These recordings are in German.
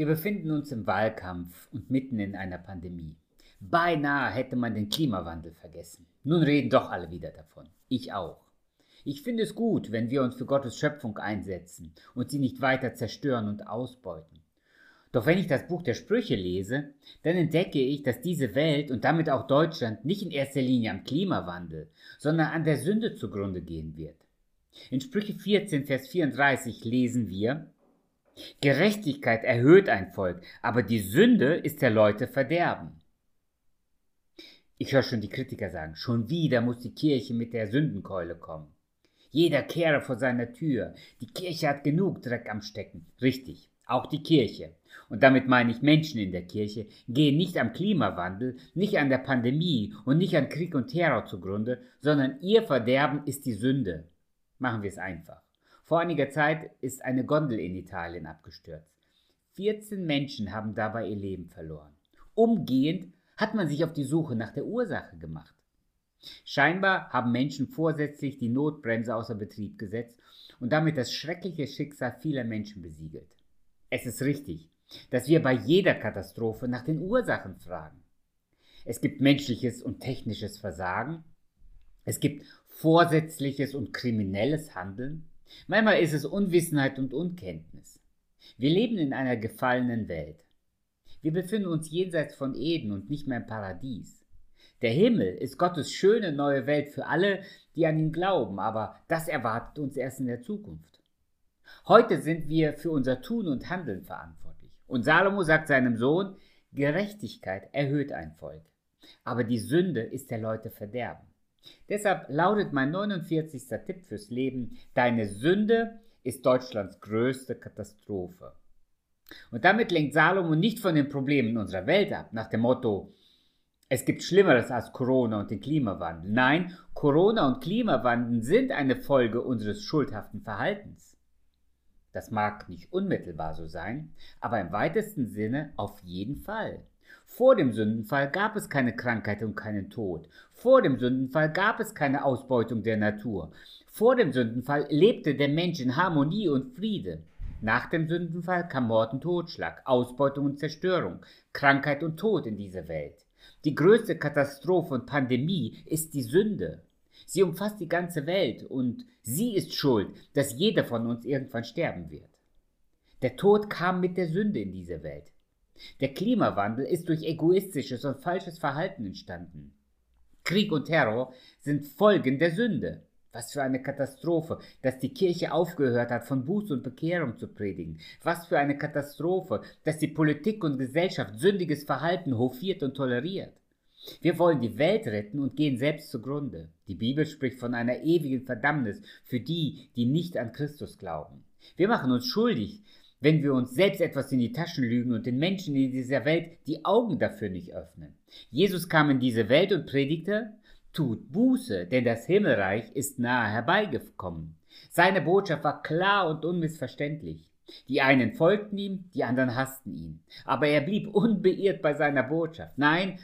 Wir befinden uns im Wahlkampf und mitten in einer Pandemie. Beinahe hätte man den Klimawandel vergessen. Nun reden doch alle wieder davon. Ich auch. Ich finde es gut, wenn wir uns für Gottes Schöpfung einsetzen und sie nicht weiter zerstören und ausbeuten. Doch wenn ich das Buch der Sprüche lese, dann entdecke ich, dass diese Welt und damit auch Deutschland nicht in erster Linie am Klimawandel, sondern an der Sünde zugrunde gehen wird. In Sprüche 14, Vers 34 lesen wir, Gerechtigkeit erhöht ein Volk, aber die Sünde ist der Leute Verderben. Ich höre schon die Kritiker sagen, schon wieder muss die Kirche mit der Sündenkeule kommen. Jeder kehre vor seiner Tür. Die Kirche hat genug Dreck am Stecken. Richtig, auch die Kirche. Und damit meine ich Menschen in der Kirche, gehen nicht am Klimawandel, nicht an der Pandemie und nicht an Krieg und Terror zugrunde, sondern ihr Verderben ist die Sünde. Machen wir es einfach. Vor einiger Zeit ist eine Gondel in Italien abgestürzt. 14 Menschen haben dabei ihr Leben verloren. Umgehend hat man sich auf die Suche nach der Ursache gemacht. Scheinbar haben Menschen vorsätzlich die Notbremse außer Betrieb gesetzt und damit das schreckliche Schicksal vieler Menschen besiegelt. Es ist richtig, dass wir bei jeder Katastrophe nach den Ursachen fragen. Es gibt menschliches und technisches Versagen, es gibt vorsätzliches und kriminelles Handeln, Manchmal ist es Unwissenheit und Unkenntnis. Wir leben in einer gefallenen Welt. Wir befinden uns jenseits von Eden und nicht mehr im Paradies. Der Himmel ist Gottes schöne neue Welt für alle, die an ihn glauben, aber das erwartet uns erst in der Zukunft. Heute sind wir für unser Tun und Handeln verantwortlich. Und Salomo sagt seinem Sohn, Gerechtigkeit erhöht ein Volk, aber die Sünde ist der Leute Verderben. Deshalb lautet mein 49. Tipp fürs Leben, deine Sünde ist Deutschlands größte Katastrophe. Und damit lenkt Salomo nicht von den Problemen unserer Welt ab, nach dem Motto, es gibt Schlimmeres als Corona und den Klimawandel. Nein, Corona und Klimawandel sind eine Folge unseres schuldhaften Verhaltens. Das mag nicht unmittelbar so sein, aber im weitesten Sinne auf jeden Fall. Vor dem Sündenfall gab es keine Krankheit und keinen Tod. Vor dem Sündenfall gab es keine Ausbeutung der Natur. Vor dem Sündenfall lebte der Mensch in Harmonie und Friede. Nach dem Sündenfall kam Mord und Totschlag, Ausbeutung und Zerstörung, Krankheit und Tod in diese Welt. Die größte Katastrophe und Pandemie ist die Sünde. Sie umfasst die ganze Welt und sie ist schuld, dass jeder von uns irgendwann sterben wird. Der Tod kam mit der Sünde in diese Welt. Der Klimawandel ist durch egoistisches und falsches Verhalten entstanden. Krieg und Terror sind Folgen der Sünde. Was für eine Katastrophe, dass die Kirche aufgehört hat, von Buß und Bekehrung zu predigen. Was für eine Katastrophe, dass die Politik und Gesellschaft sündiges Verhalten hofiert und toleriert. Wir wollen die Welt retten und gehen selbst zugrunde. Die Bibel spricht von einer ewigen Verdammnis für die, die nicht an Christus glauben. Wir machen uns schuldig wenn wir uns selbst etwas in die Taschen lügen und den Menschen in dieser Welt die Augen dafür nicht öffnen. Jesus kam in diese Welt und predigte, tut Buße, denn das Himmelreich ist nahe herbeigekommen. Seine Botschaft war klar und unmissverständlich. Die einen folgten ihm, die anderen hassten ihn. Aber er blieb unbeirrt bei seiner Botschaft. Nein,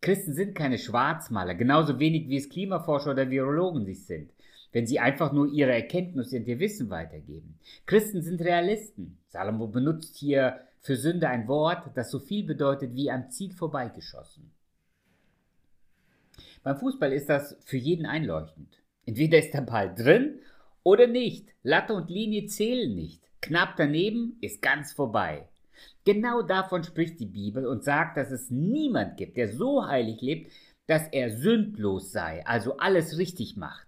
Christen sind keine Schwarzmaler, genauso wenig wie es Klimaforscher oder Virologen sich sind wenn sie einfach nur ihre Erkenntnis und ihr Wissen weitergeben. Christen sind Realisten. Salomo benutzt hier für Sünde ein Wort, das so viel bedeutet wie am Ziel vorbeigeschossen. Beim Fußball ist das für jeden einleuchtend. Entweder ist der Ball drin oder nicht. Latte und Linie zählen nicht. Knapp daneben ist ganz vorbei. Genau davon spricht die Bibel und sagt, dass es niemand gibt, der so heilig lebt, dass er sündlos sei, also alles richtig macht.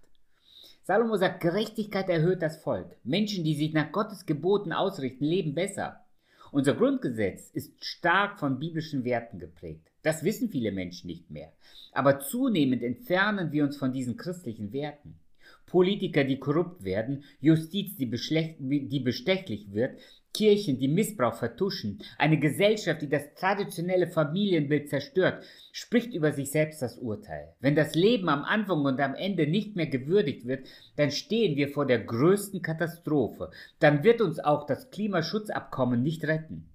Salomo sagt, Gerechtigkeit erhöht das Volk. Menschen, die sich nach Gottes Geboten ausrichten, leben besser. Unser Grundgesetz ist stark von biblischen Werten geprägt. Das wissen viele Menschen nicht mehr. Aber zunehmend entfernen wir uns von diesen christlichen Werten. Politiker, die korrupt werden, Justiz, die, die bestechlich wird, Kirchen, die Missbrauch vertuschen, eine Gesellschaft, die das traditionelle Familienbild zerstört, spricht über sich selbst das Urteil. Wenn das Leben am Anfang und am Ende nicht mehr gewürdigt wird, dann stehen wir vor der größten Katastrophe. Dann wird uns auch das Klimaschutzabkommen nicht retten.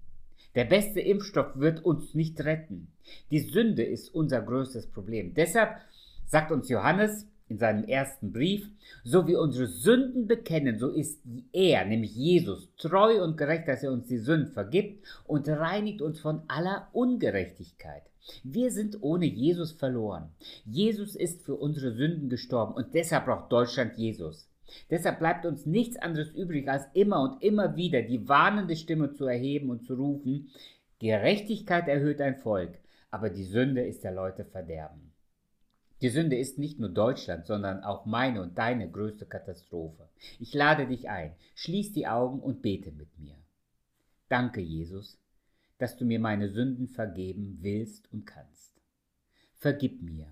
Der beste Impfstoff wird uns nicht retten. Die Sünde ist unser größtes Problem. Deshalb sagt uns Johannes, in seinem ersten Brief, so wie unsere Sünden bekennen, so ist er, nämlich Jesus, treu und gerecht, dass er uns die Sünden vergibt und reinigt uns von aller Ungerechtigkeit. Wir sind ohne Jesus verloren. Jesus ist für unsere Sünden gestorben und deshalb braucht Deutschland Jesus. Deshalb bleibt uns nichts anderes übrig, als immer und immer wieder die warnende Stimme zu erheben und zu rufen, Gerechtigkeit erhöht ein Volk, aber die Sünde ist der Leute Verderben. Die Sünde ist nicht nur Deutschland, sondern auch meine und deine größte Katastrophe. Ich lade dich ein, schließ die Augen und bete mit mir. Danke, Jesus, dass du mir meine Sünden vergeben willst und kannst. Vergib mir.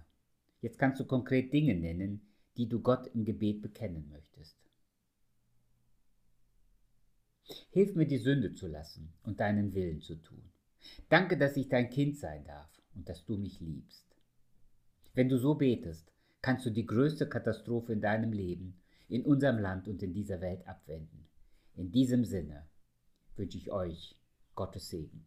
Jetzt kannst du konkret Dinge nennen, die du Gott im Gebet bekennen möchtest. Hilf mir die Sünde zu lassen und deinen Willen zu tun. Danke, dass ich dein Kind sein darf und dass du mich liebst. Wenn du so betest, kannst du die größte Katastrophe in deinem Leben, in unserem Land und in dieser Welt abwenden. In diesem Sinne wünsche ich euch Gottes Segen.